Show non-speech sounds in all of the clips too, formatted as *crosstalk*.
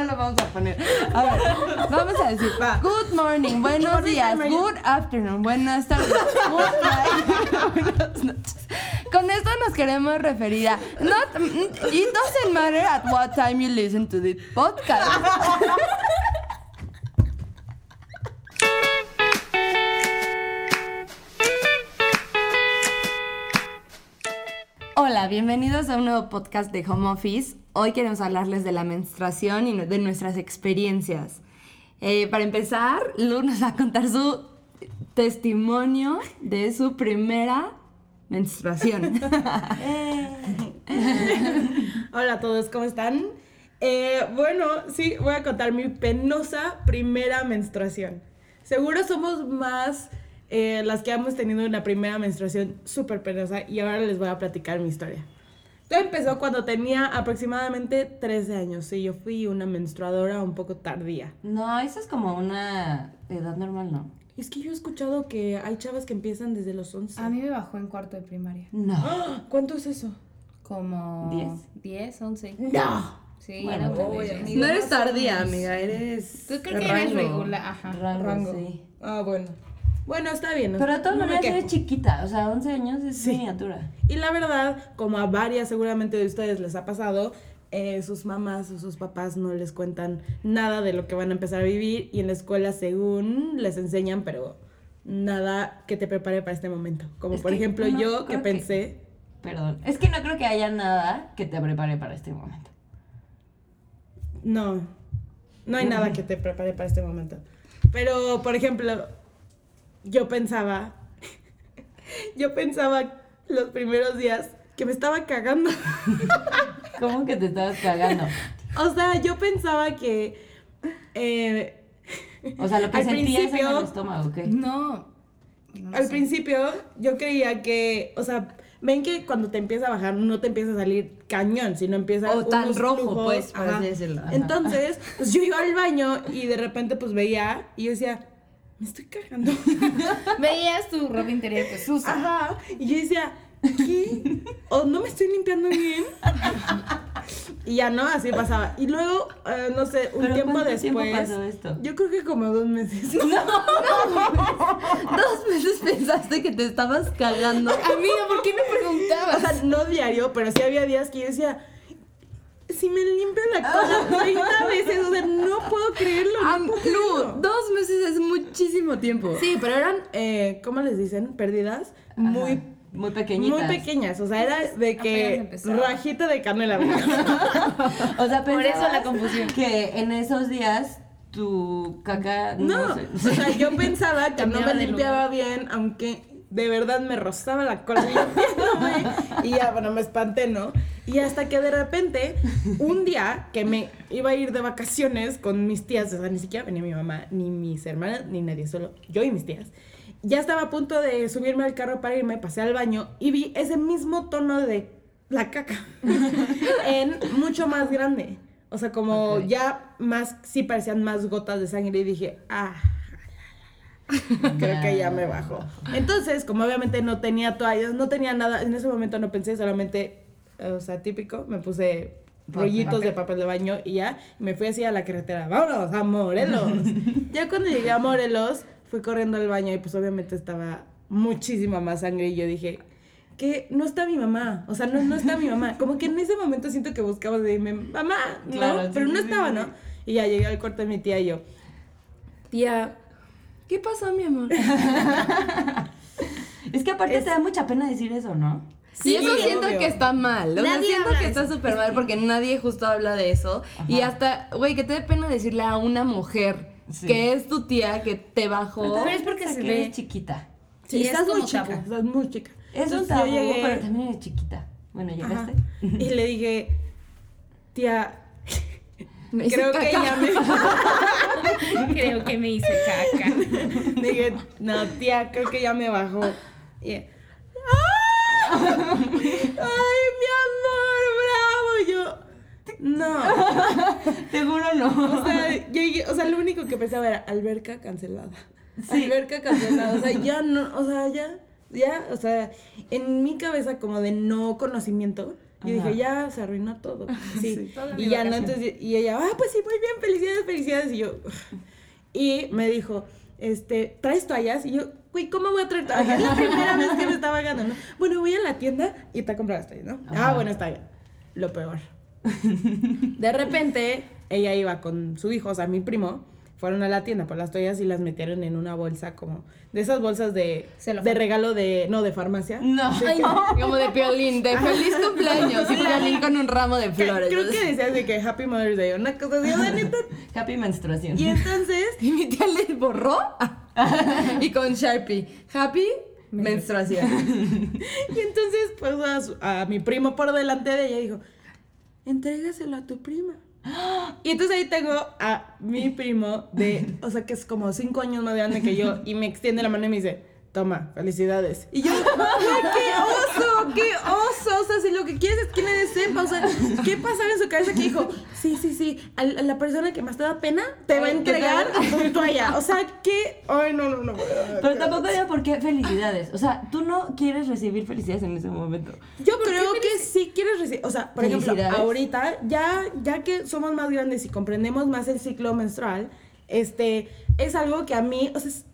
no lo vamos a poner. A ver, vamos a decir, good morning, *laughs* buenos días, good afternoon, buenas tardes, *laughs* buenas noches. Con esto nos queremos referir a, not, it doesn't matter at what time you listen to this podcast. *laughs* Hola, bienvenidos a un nuevo podcast de Home Office. Hoy queremos hablarles de la menstruación y de nuestras experiencias. Eh, para empezar, Lu nos va a contar su testimonio de su primera menstruación. *laughs* Hola a todos, ¿cómo están? Eh, bueno, sí, voy a contar mi penosa primera menstruación. Seguro somos más eh, las que hemos tenido una primera menstruación súper penosa y ahora les voy a platicar mi historia. Todo empezó cuando tenía aproximadamente 13 años. Sí, yo fui una menstruadora un poco tardía. No, eso es como una edad normal, ¿no? Es que yo he escuchado que hay chavas que empiezan desde los 11. A mí me bajó en cuarto de primaria. No. ¡Ah! *gasps* ¿Cuánto es eso? Como... ¿Diez? 10, 11. ¡No! Sí, Bueno, amigo. No eres tardía, amiga, eres. Tú creo que eres rango. regular, ajá. Rango, Rango. sí. Ah, bueno. Bueno, está bien. Pero de todas no maneras eres chiquita, o sea, 11 años es Sí. miniatura. Y la verdad, como a varias seguramente de ustedes les ha pasado, eh, sus mamás o sus papás no les cuentan nada de lo que van a empezar a vivir y en la escuela según les enseñan, pero nada que te prepare para este momento. Como Es por ejemplo no yo que- pensé, Perdón. Es que no creo que haya nada que te prepare para este momento. no, no hay nada que te prepare para este momento. Pero por ejemplo, yo pensaba, yo pensaba los primeros días que me estaba cagando. ¿Cómo que te estabas cagando? O sea, yo pensaba que... eh, O sea, lo que sentías en el estómago, ¿qué? No. no al sé. principio yo creía que, o sea, ven que cuando te empieza a bajar no te empieza a salir cañón, sino empieza O tan rojo, flujos, pues, por decirlo. Entonces, pues yo iba al baño y de repente pues veía y yo decía, me estoy cagando. *laughs* Veías tu ropa interior pues sucia. Ajá. Y yo decía, ¿qué? ¿O no me estoy limpiando bien? Y ya no, así pasaba. Y luego, eh, no sé, un ¿Pero tiempo cuánto después. tiempo pasó esto? Yo creo que como dos meses. *laughs* Dos veces pensaste que te estabas cagando. Amiga, ¿por qué me preguntabas? O sea, no diario, pero sí había días que yo decía, si me limpio la cola *laughs* 30 veces, o sea, no puedo creerlo. No puedo Lu, creerlo. dos meses es muchísimo tiempo. Sí, pero eran, eh, ¿cómo les dicen? Perdidas muy, Ajá, muy pequeñitas. muy pequeñas. O sea, era de que rajita de canela. *laughs* O sea, *laughs* Por eso la confusión. Que en esos días tu caca No, sé. o sea, yo pensaba que no me limpiaba bien, aunque de verdad me rozaba la cola limpiándome. Y ya, bueno, me espanté, ¿no? Y hasta que de repente, un día que me iba a ir de vacaciones con mis tías, o sea, ni siquiera venía mi mamá, ni mis hermanas, ni nadie, solo yo y mis tías. Ya estaba a punto de subirme al carro para irme, pasé al baño y vi ese mismo tono de la caca *laughs* en mucho más grande. O sea, como ya más, sí parecían más gotas de sangre y dije, ah, *laughs* creo que ya me bajó. Entonces, como obviamente no tenía toallas, no tenía nada, en ese momento no pensé, solamente, o sea, típico, me puse rollitos de papel de baño y ya, y me fui así a la carretera, vámonos a Morelos. *laughs* ya cuando llegué a Morelos, fui corriendo al baño y pues obviamente estaba muchísima más sangre y yo dije, que no está mi mamá, o sea, no, no está mi mamá. Como que en ese momento siento que buscaba de mi mamá, ¿no? Claro, sí, Pero no estaba, ¿no? Y ya llegué al cuarto de mi tía y yo, tía, ¿qué pasó, mi amor? *laughs* Es que aparte Es- te da mucha pena decir eso, ¿no? Sí, y eso obvio. siento que está mal. O sea, Nadie siento que está eso. súper mal porque nadie justo habla de eso. Y hasta, güey, que te dé pena decirle a una mujer Sí. que es tu tía que te bajó. Pero es porque o sea, se que ve. eres chiquita. Sí, es estás muy chica, tabú. estás muy chica. Es un Entonces, tabú, llegué- pero también eres chiquita. Bueno, Ajá. llegaste. Y le dije, tía, Me creo que caca. ya me... *laughs* Creo que me hice caca. Dije, no, tía, creo que ya me bajó. Y, ¡Ah! ¡Ay, mi amor, bravo! Y yo, no. Seguro no. O sea, llegué- o sea, lo único que pensaba era alberca cancelada. Sí. Alberca cancelada. O sea, ya no, o sea, ya, ya, o sea, en mi cabeza como de no conocimiento, Y Ajá. dije, ya se arruinó todo. *laughs* Sí. Toda mi y ya no, entonces, y ella, ah, pues sí, muy bien, felicidades, felicidades. Y yo, *laughs* y me dijo, este, ¿traes toallas? Y yo, güey, ¿cómo voy a traer toallas? Es la primera vez que me está pagando, ¿no? Bueno, voy a la tienda y te compro las toallas, ¿no? Ajá. Ah, bueno, está bien. Lo peor. *laughs* De repente, ella iba con su hijo, o sea, mi primo, fueron a la tienda por las toallas y las metieron en una bolsa como, de esas bolsas de, regalo de, no, de farmacia. No. Ay, *laughs* como de piolín, de feliz cumpleaños. Y piolín con un ramo de flores. Creo que decías de que Happy Mother's Day, una cosa así, sea, neta. *laughs* Happy menstruación. Y entonces, *laughs* Y mi tía le borró y con Sharpie. Happy menstruación. Y entonces puso a, a mi primo por delante de ella dijo, entrégaselo a tu prima. *gasps* Y entonces ahí tengo a mi primo de, o sea, que es como cinco años más grande que yo y me extiende la mano y me dice, toma, felicidades. Y yo, "Güey, qué oso, qué oso. O sea, si lo que quieres es que nadie sepa, o sea, ¿qué pasaba en su cabeza que dijo, sí, sí, sí, a la persona que más te da pena te va a Ay, ¿qué entregar tu toalla? O sea, que, ay, no, no, no. Pero tampoco era por qué felicidades. O sea, tú no quieres recibir felicidades en ese momento. Yo creo que sí quieres recibir, o sea, por ejemplo, ahorita ya ya que somos más grandes y comprendemos más el ciclo menstrual, este es algo que a mí, o sea, es-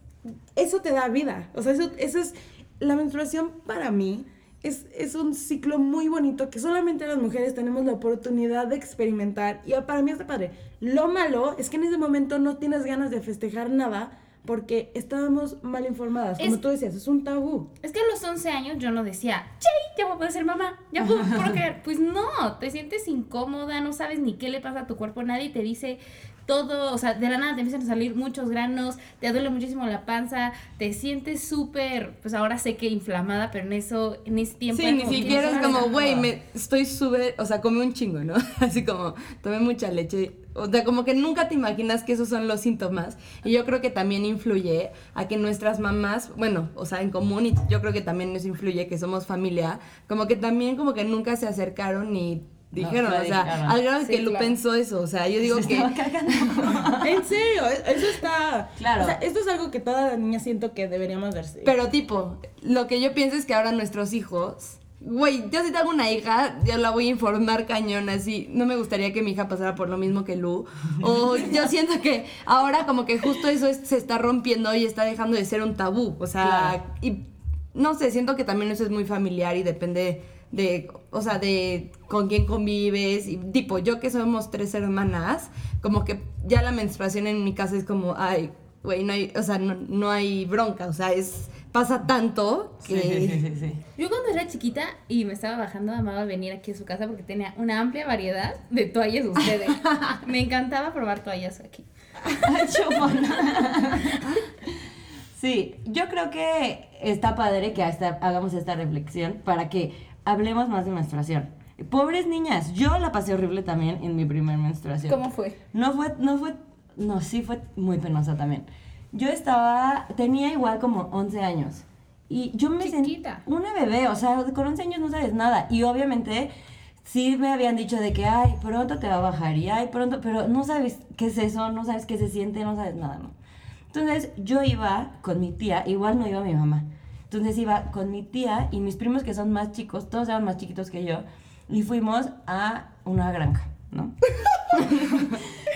eso te da vida. O sea, eso eso es la menstruación para mí es, es un ciclo muy bonito que solamente las mujeres tenemos la oportunidad de experimentar y para mí está padre. Lo malo es que en ese momento no tienes ganas de festejar nada porque estábamos mal informadas. Como Es- tú decías, es un tabú. Es que a los 11 años yo no decía, ¡Chay! Ya voy a ser mamá, ya puedo procrear. Pues no, te sientes incómoda, no sabes ni qué le pasa a tu cuerpo, nadie te dice todo, o sea, de la nada te empiezan a salir muchos granos, te duele muchísimo la panza, te sientes súper, pues ahora sé que inflamada, pero en eso, en ese tiempo. Sí, ni siquiera es como, güey, me estoy súper, o sea, comí un chingo, ¿no? *laughs* Así como, tomé mucha leche. O sea, como que nunca te imaginas que esos son los síntomas. Y yo creo que también influye a que nuestras mamás, bueno, o sea, en común, y yo creo que también nos influye que somos familia, como que también como que nunca se acercaron y dijeron, o sea, al grado de Sí, que Lu claro. pensó eso, o sea, yo digo Se que... *laughs* *laughs* En serio, e- eso está. Claro. O sea, esto es algo que todas las niñas siento que deberíamos verse. Pero tipo, lo que yo pienso es que ahora nuestros hijos, güey, yo si tengo una hija, yo la voy a informar cañón, así, no me gustaría que mi hija pasara por lo mismo que Lu. O *laughs* yo siento que ahora como que justo eso es- se está rompiendo y está dejando de ser un tabú, o sea, Claro. y no sé, siento que también eso es muy familiar y depende de, o sea, de con quién convives y tipo, yo que somos tres hermanas, como que ya la menstruación en mi casa es como, ay, güey, no hay, o sea, no, no hay bronca, o sea, es pasa tanto Sí, que sí, sí, sí. Yo cuando era chiquita y me estaba bajando, amaba venir aquí a su casa porque tenía una amplia variedad de toallas ustedes. *laughs* me encantaba probar toallas aquí. Sí, yo creo que está padre que hasta hagamos esta reflexión para que hablemos más de menstruación. Pobres niñas, yo la pasé horrible también en mi primer menstruación. ¿Cómo fue? No fue, no fue, no, sí fue muy penosa también. Yo estaba, tenía igual como 11 años. Y yo me sentí Chiquita. una bebé, o sea, con 11 años no sabes nada. Y obviamente sí me habían dicho de que, ay, pronto te va a bajar y ay, pronto, pero no sabes qué es eso, no sabes qué se siente, no sabes nada, ¿no? Entonces yo iba con mi tía, igual no iba mi mamá. Entonces iba con mi tía y mis primos que son más chicos, todos eran más chiquitos que yo, y fuimos a una granja, ¿no? *laughs*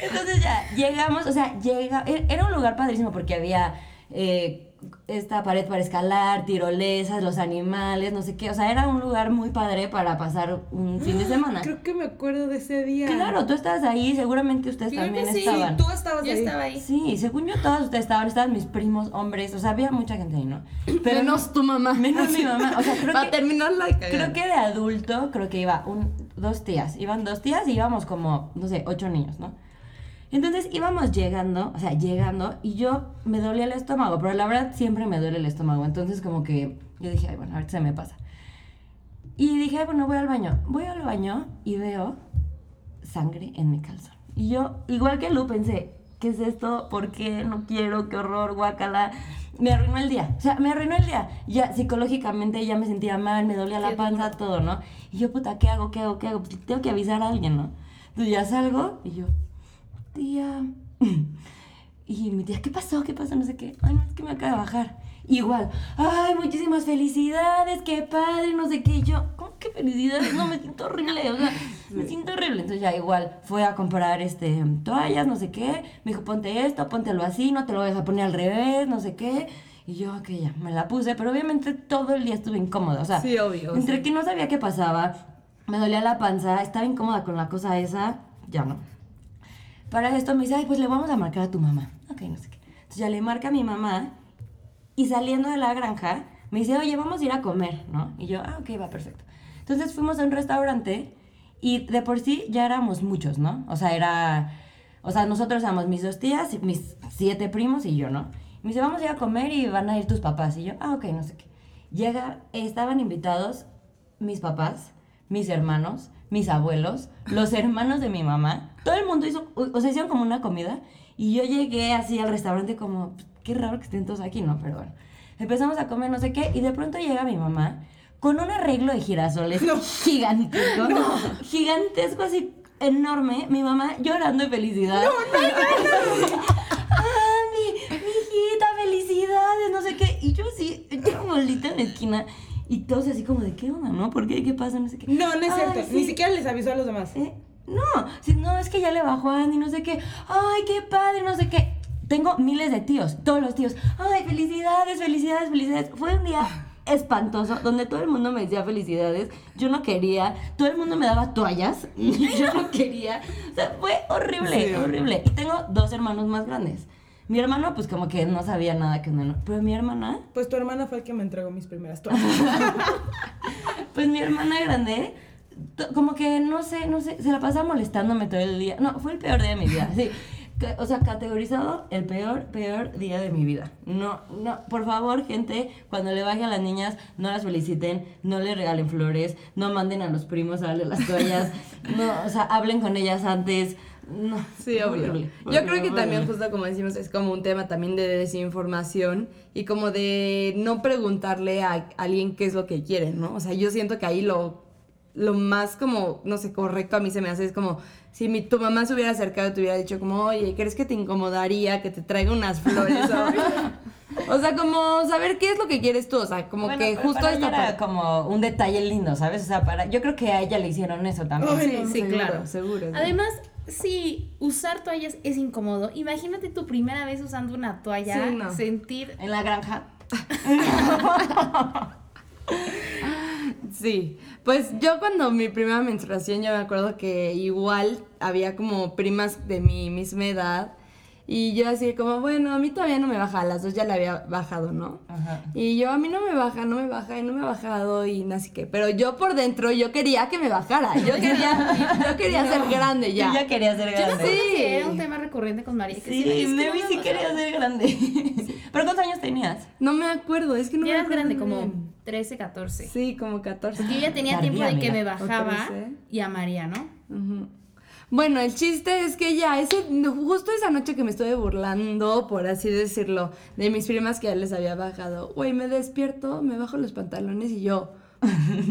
Entonces ya llegamos, o sea, llega, e- era un lugar padrísimo porque había eh, esta pared para escalar, tirolesas, los animales, no sé qué, o sea, era un lugar muy padre para pasar un fin de semana. Creo que me acuerdo de ese día. Claro, tú estabas ahí, seguramente ustedes Creo que también sí, estaban. Tú estabas Yo ahí. estaba ahí. Sí, según yo todos ustedes estaban, estaban mis primos, hombres, o sea, había mucha gente ahí, ¿no? *coughs* menos tu mamá. Menos mi mamá, o sea, creo Para que- terminar la Creo que de adulto, creo que iba un, dos tías, iban dos tías y íbamos como, no sé, ocho niños, ¿no? Entonces íbamos llegando, o sea, llegando, y yo me dolía el estómago, pero la verdad siempre me duele el estómago, entonces como que yo dije, ay, bueno, ahorita se me pasa. Y dije, ay, bueno, voy al baño. Voy al baño y veo sangre en mi calzón. Y yo, igual que Lu, pensé, ¿qué es esto? ¿Por qué? No quiero, qué horror, guacala. Me arruinó el día. O sea, me arruinó el día. Ya psicológicamente ya me sentía mal, me dolía la panza, todo, ¿no? Y yo, puta, ¿qué hago? ¿Qué hago? ¿Qué hago? Pues tengo que avisar a alguien, ¿no? Entonces ya salgo y yo, tía. *laughs* Y mi tía, ¿qué pasó? ¿Qué pasó? No sé qué. Ay, no, es que me acaba de bajar. Igual, ay, muchísimas felicidades, qué padre, no sé qué. Y yo, ¿cómo? qué felicidad, no, me siento horrible, o sea, *laughs* me siento horrible. Entonces ya igual fue a comprar este, toallas, no sé qué, me dijo, ponte esto, póntelo así, no te lo vayas a poner al revés, no sé qué. Y yo, ok, ya, me la puse, pero obviamente todo el día estuve incómoda, o sea, Sí, obvio, entre sí. que no sabía qué pasaba, me dolía la panza, estaba incómoda con la cosa esa, ya no. Para esto me dice, ay, pues le vamos a marcar a tu mamá. Ok, no sé qué. Entonces ya le marca a mi mamá y saliendo de la granja me dice, oye, vamos a ir a comer, ¿no? Y yo, ah, ok, va perfecto. Entonces fuimos a un restaurante y de por sí ya éramos muchos, ¿no? O sea, era, o sea, nosotros éramos mis dos tías, mis siete primos y yo, ¿no? Me dice, vamos a ir a comer y van a ir tus papás. Y yo, ah, ok, no sé qué. Llega, estaban invitados mis papás, mis hermanos, mis abuelos, los hermanos de mi mamá. Todo el mundo hizo, o sea, hicieron como una comida. Y yo llegué así al restaurante como, qué raro que estén todos aquí, ¿no? Pero bueno. Empezamos a comer no sé qué y de pronto llega mi mamá con un arreglo de girasoles *laughs* gigantesco. Gigantesco, así enorme. Mi mamá llorando de felicidad. ¡Ah, mi, mi hijita, felicidades! No sé qué. Y yo así, yo bolita en la esquina. Y todos así como de, ¿qué onda, no? ¿Por qué? ¿Qué pasa? No sé qué. No, no es Ay, cierto. sí. Ni siquiera les avisó a los demás. Eh, no, si, no, es que ya le bajó a Andy, no sé qué. Ay, qué padre, no sé qué. Tengo miles de tíos, todos los tíos. Ay, felicidades, felicidades, felicidades. Fue un día *laughs* espantoso donde todo el mundo me decía felicidades. Yo no quería. Todo el mundo me daba toallas. *laughs* Yo no quería. O sea, fue horrible, Sí. horrible. Y tengo dos hermanos más grandes. Mi hermano, pues como que no sabía nada que no. Pero mi hermana, Pues tu hermana fue el que me entregó mis primeras *laughs* toallas. Pues mi hermana grande, como que no sé, no sé, se la pasaba molestándome todo el día. No, fue el peor día de mi vida. Sí. O sea, categorizado el peor, peor día de mi vida. No, no, por favor, gente, cuando le baje a las niñas, no las feliciten, no les regalen flores, no manden a los primos a darle las toallas, no, o sea, hablen con ellas antes. No, Sí, obvio. horrible, Yo creo que también, justo como decimos, es como un tema también de desinformación y como de no preguntarle a alguien qué es lo que quieren, ¿no? O sea, yo siento que ahí lo, lo más como, no sé, correcto a mí se me hace es como, si mi, tu mamá se hubiera acercado y te hubiera dicho como, oye, ¿crees que te incomodaría que te traiga unas flores? O, *laughs* o sea, como saber qué es lo que quieres tú, o sea, como Bueno, que pero justo para esta ella era parte. como un detalle lindo, ¿sabes? O sea, para, yo creo que a ella le hicieron eso también. Ay, Sí, sí, seguro. claro, seguro. Además, si usar toallas es incómodo, imagínate tu primera vez usando una toalla, Sí, no. sentir... En la granja. Sí, pues yo cuando mi primera menstruación yo me acuerdo que igual había como primas de mi misma edad y yo así como, bueno, a mí todavía no me baja, a las dos ya le había bajado, ¿no? Ajá. Y yo a mí no me baja, no me baja y no me ha bajado y no sé qué, pero yo por dentro yo quería que me bajara, yo quería, *laughs* yo quería ser grande ya. Ella quería ser Yo grande. acuerdo Sí. que era un tema recurrente con María. Que Sí, decía, "Es que no sí quería bajaba". ser grande. *laughs* ¿Pero cuántos años tenías? No me acuerdo, es que no Ya me eras acuerdo grande, como bien. 13, 14. Sí, como 14. Porque yo ya tenía Tardía, tiempo de que me bajaba O 13. y a María, ¿no? Ujú. Bueno, el chiste es que ya, ese, justo esa noche que me estuve burlando, por así decirlo, de mis primas que ya les había bajado, güey, me despierto, me bajo los pantalones y yo,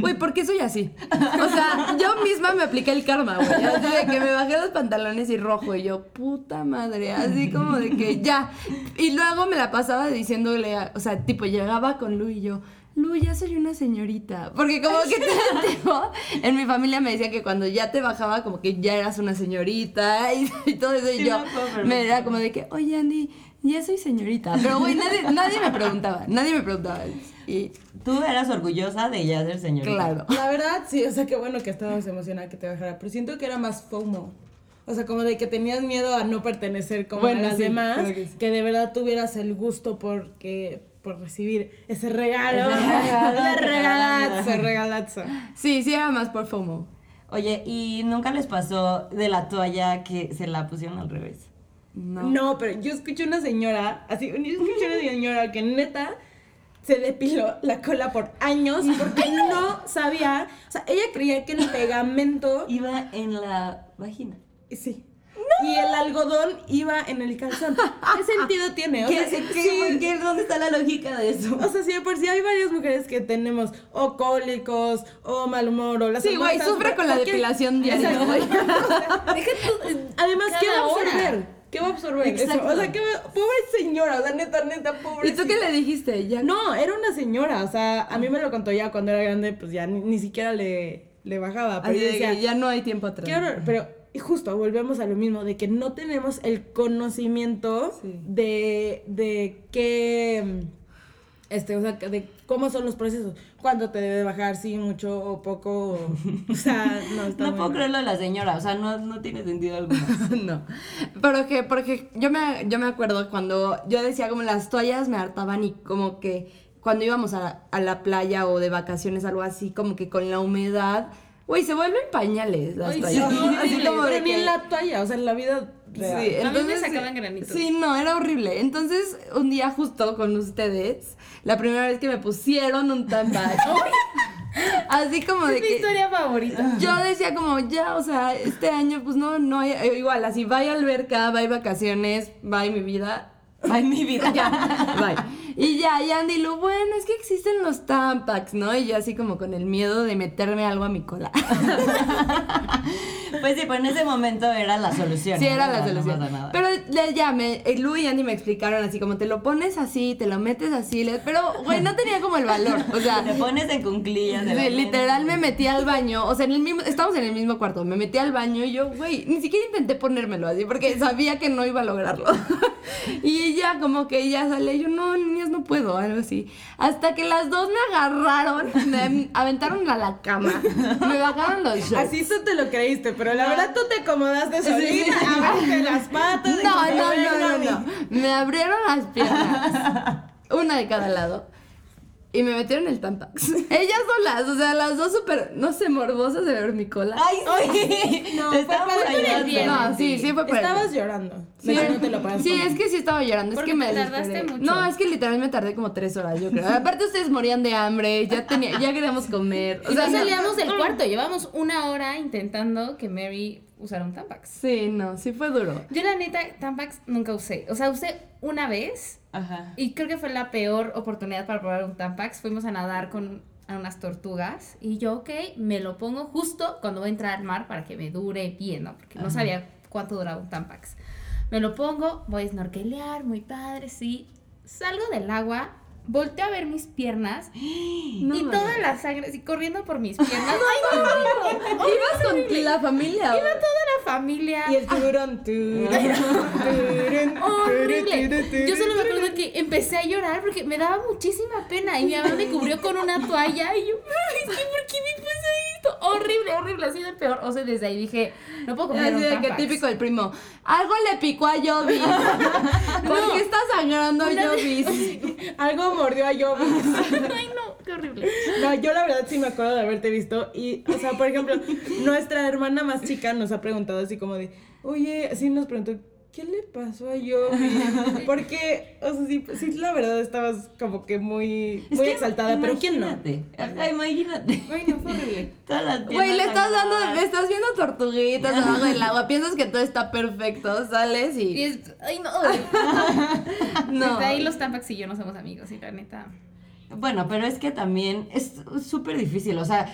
güey, ¿por qué soy así? O sea, yo misma me apliqué el karma, güey, así de que me bajé los pantalones y rojo y yo, puta madre, así como de que ya. Y luego me la pasaba diciéndole, o sea, tipo, llegaba con Lu y yo, Lu, ya soy una señorita. Porque como que todo el tiempo en mi familia me decía que cuando ya te bajaba, como que ya eras una señorita y, *laughs* y todo eso. Y Sí, yo perfecto. me era como de que, oye, Andy, ya soy señorita. Pero, güey, nadie, nadie me preguntaba, nadie me preguntaba. Y Tú eras orgullosa de ya ser señorita. claro. La verdad, sí, o sea, qué bueno que estabas emocionada que te bajara, pero siento que era más FOMO. O sea, como de que tenías miedo a no pertenecer como Bueno, a las sí, demás, que, que sí. de verdad tuvieras el gusto porque, por recibir ese regalo. Regalazo, regalazo. Sí, sí era más por FOMO. Oye, ¿y nunca les pasó de la toalla que se la pusieron al revés? No. No. pero yo escuché una señora, así, yo escuché una *laughs* señora que neta se depiló la cola por años porque *laughs* no sabía, o sea, ella creía que el pegamento, Iba en la vagina. sí, y el algodón iba en el calzón. *laughs* ¿Qué sentido tiene? O sea, ¿Qué, sí, qué- qué- ¿Dónde está la lógica de eso? o sea, sí, de por sí hay varias mujeres que tenemos o cólicos o mal humor o las Sí, güey, sufre con la ¿por qué? depilación diaria, Exacto. güey. *laughs* Deja tú, Además, ¿qué va a absorber? ¿Qué va a absorber? eso. O sea, que pobre señora, o sea, neta, neta, pobre. ¿Y tú qué le dijiste? Ya No, era una señora, o sea, a mí me lo contó ya cuando era grande, pues ya ni, ni siquiera le, le bajaba. Pero Así yo de decía, que ya no hay tiempo atrás. qué horror, pero justo volvemos a lo mismo, de que no tenemos el conocimiento Sí. de, de qué, este, o sea, de cómo son los procesos, cuándo te debe de bajar, sí, mucho o poco, o, o sea, *laughs* no está No muy puedo mal. creerlo de la señora, o sea, no, no tiene sentido alguno. *laughs* no. Pero que, porque yo me, yo me acuerdo cuando yo decía como las toallas me hartaban y como que cuando íbamos a a la playa o de vacaciones, algo así, como que con la humedad, güey, se vuelven pañales las Ay, toallas. sí, así como de Pero ni que- en la toalla, o sea, en la vida real. Sí, A mí me entonces. sacaban granitos. Sí, no, era horrible. Entonces, un día justo con ustedes, la primera vez que me pusieron un tampax. *laughs* así como de Es mi que. historia favorita. Yo decía como, ya, o sea, este año, pues no, no hay, eh, igual, así, vaya alberca, vaya vacaciones, bye mi vida, Ay, mi vida. bye. Y ya, y Andy lo bueno, es que existen los Tampax, ¿no? Y yo así como con el miedo de meterme algo a mi cola. *laughs* Pues sí, pues en ese momento era la solución. Sí, ¿no? era la No solución. nada. Pero ya, me, eh, Lu y Andy me explicaron así, como te lo pones así, te lo metes así, le- pero, güey, no tenía como el valor, o sea... *laughs* Te pones en cunclillas. Sí, literal me metí al baño, o sea, en el mismo, estamos en el mismo cuarto, me metí al baño y yo, güey, ni siquiera intenté ponérmelo así porque sabía que no iba a lograrlo. *laughs* y ya como que ya sale, yo no, niñas, no puedo, algo así. Hasta que las dos me agarraron, me aventaron a la cama, me bajaron los shorts. Así tú te lo creíste, pero la verdad tú te acomodaste solita, abriste las patas. No, no, "Venga, no, no, mi". no. Me abrieron las piernas. Una de cada lado. Y me metieron el Tampax. *laughs* Ellas solas, o sea, las dos súper, no sé, morbosas de ver mi cola. Ay, sí. No, fue para bien. No, sí, sí fue por el Estabas llorando. Sí, no te lo sí, es que sí estaba llorando, es que me te tardaste desesperé. mucho. No, es que literalmente me tardé como tres horas, yo creo. *laughs* Aparte ustedes morían de hambre, ya tenía, ya queríamos comer. O sea, no no- salíamos del cuarto, llevamos una hora intentando que Mary usara un Tampax. Sí, no, sí fue duro. Yo la neta, Tampax nunca usé. O sea, usé una vez Ajá. y creo que fue la peor oportunidad para probar un Tampax. Fuimos a nadar con a unas tortugas y yo, ok, me lo pongo justo cuando voy a entrar al mar para que me dure bien, ¿no? Porque no sabía cuánto duraba un Tampax. Me lo pongo, voy a snorkelear, muy padre, sí. Salgo del agua, volteo a ver mis piernas *gasps* No, y no, toda no. la sangre así corriendo por mis *laughs* piernas. ¡Ay, no! Ibas con la familia. Iba toda la familia. Y el tiburón. Horrible. Yo solo me acuerdo que empecé a llorar porque me daba muchísima pena y mi mamá me cubrió con una toalla y yo, "Ay, es que ¿por qué me pasa esto? Horrible, horrible, ha sido el peor. O sea, desde ahí dije, no puedo comer Así un de que típico el primo. Algo le picó a Jovis. *laughs* *laughs* ¿Por qué está sangrando Jovis? Algo mordió a yo. *laughs* Ay, no, qué horrible. No, yo la verdad sí me acuerdo de haberte visto. Y, o sea, por ejemplo, nuestra hermana más chica nos ha preguntado así como de, oye, así nos preguntó, ¿qué le pasó a Yobi? *laughs* Porque, o sea, sí, sí, la verdad estabas como que muy, Es muy que exaltada, pero ¿quién no? imagínate. Ajá, imagínate. Ay, no, fue horrible. *laughs* Güey, le estás dando, le estás viendo tortuguitas *laughs* abajo del agua. Piensas que todo está perfecto, sales Y y. es, ay, no. No. Desde ahí los Tampax y yo no somos amigos, y la neta. Bueno, pero es que también es súper difícil, o sea,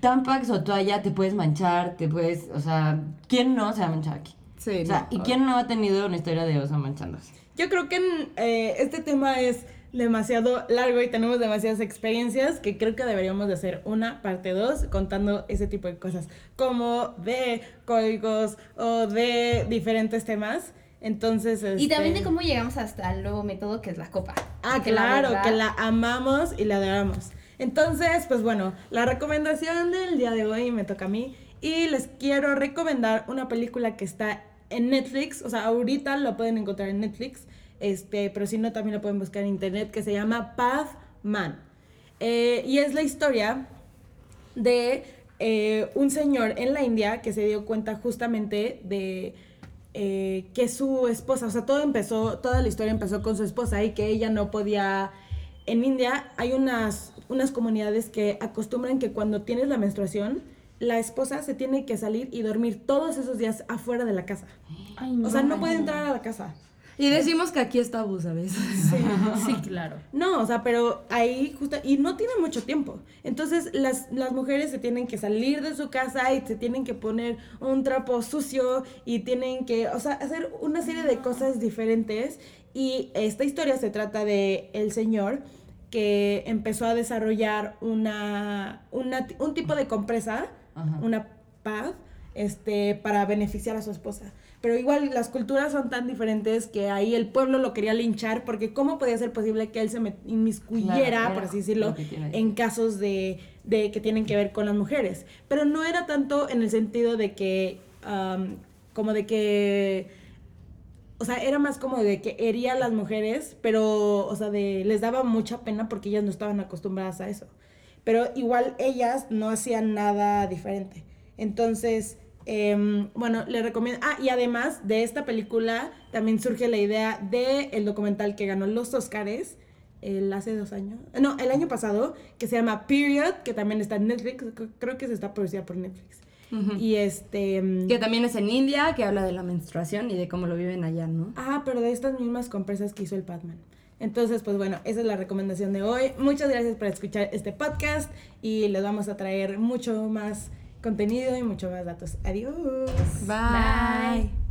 Tampax o toalla te puedes manchar, te puedes, o sea, ¿quién no se va a manchar aquí? Sí, O sea, no. ¿y quién no ha tenido una historia de oso manchándose? Yo creo que eh, este tema es demasiado largo y tenemos demasiadas experiencias que creo que deberíamos de hacer una parte 2 contando ese tipo de cosas, como de códigos o de diferentes temas. Entonces, Y también este, de cómo llegamos hasta el nuevo método que es la copa. Ah, Que la claro, verdad- que la amamos y la adoramos. Entonces, pues bueno, la recomendación del día de hoy me toca a mí y les quiero recomendar una película que está en Netflix, o sea, ahorita lo pueden encontrar en Netflix, este, pero si no también lo pueden buscar en internet, que se llama Pathman. Eh, y es la historia de eh, un señor en la India que se dio cuenta justamente de eh, que su esposa, o sea, todo empezó, toda la historia empezó con su esposa y que ella no podía... En India hay unas, unas comunidades que acostumbran que cuando tienes la menstruación, la esposa se tiene que salir y dormir todos esos días afuera de la casa. Ay, O sea, no puede entrar a la casa. Y decimos que aquí está tabú, ¿sabes? *laughs* Sí, claro. No, o sea, pero ahí justo, y no tiene mucho tiempo. Entonces las, las mujeres se tienen que salir de su casa y se tienen que poner un trapo sucio y tienen que, o sea, hacer una serie de cosas diferentes. Y esta historia se trata de el señor que empezó a desarrollar una, una un tipo de compresa, Ajá. una pad, este, para beneficiar a su esposa. Pero igual las culturas son tan diferentes que ahí el pueblo lo quería linchar porque cómo podía ser posible que él se inmiscuyera, Claro, por así decirlo, en casos de, de que tienen que ver con las mujeres. Pero no era tanto en el sentido de que, am, como de que, o sea, era más como de que hería a las mujeres, pero, o sea, de, les daba mucha pena porque ellas no estaban acostumbradas a eso. Pero igual ellas no hacían nada diferente. Entonces, em, bueno, le recomiendo. Ah, y además de esta película también surge la idea de el documental que ganó los Oscars el hace dos años. No, el año pasado, que se llama Period, que también está en Netflix. Creo que se está producida por Netflix. Y este. em, Que también es en India, que habla de la menstruación y de cómo lo viven allá, ¿no? Ah, pero de estas mismas compresas que hizo el Batman. Entonces, pues bueno, esa es la recomendación de hoy. Muchas gracias por escuchar este podcast y les vamos a traer mucho más contenido y mucho más datos. Adiós. Bye. Bye.